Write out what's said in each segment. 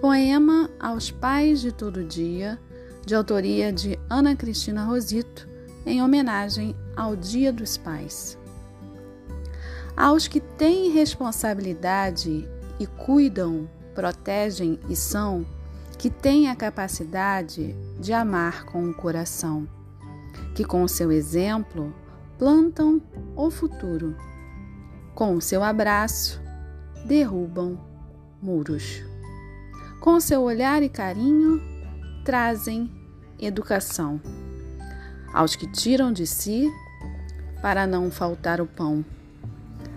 Poema aos Pais de Todo Dia, de autoria de Ana Cristina Rosito, em homenagem ao Dia dos Pais. Aos que têm responsabilidade e cuidam, protegem e são, que têm a capacidade de amar com o coração, que com seu exemplo plantam o futuro, com o seu abraço derrubam muros. Com seu olhar e carinho, trazem educação aos que tiram de si para não faltar o pão,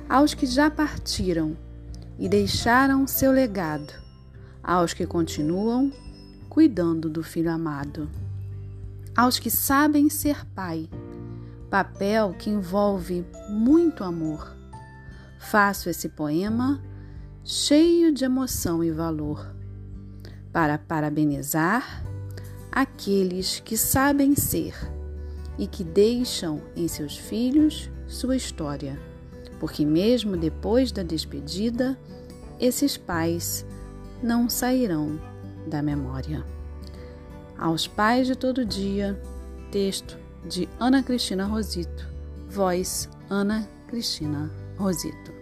aos que já partiram e deixaram seu legado, aos que continuam cuidando do filho amado, aos que sabem ser pai, papel que envolve muito amor. Faço esse poema cheio de emoção e valor para parabenizar aqueles que sabem ser e que deixam em seus filhos sua história, porque mesmo depois da despedida, esses pais não sairão da memória. Aos pais de todo dia, texto de Ana Cristina Rosito, voz Ana Cristina Rosito.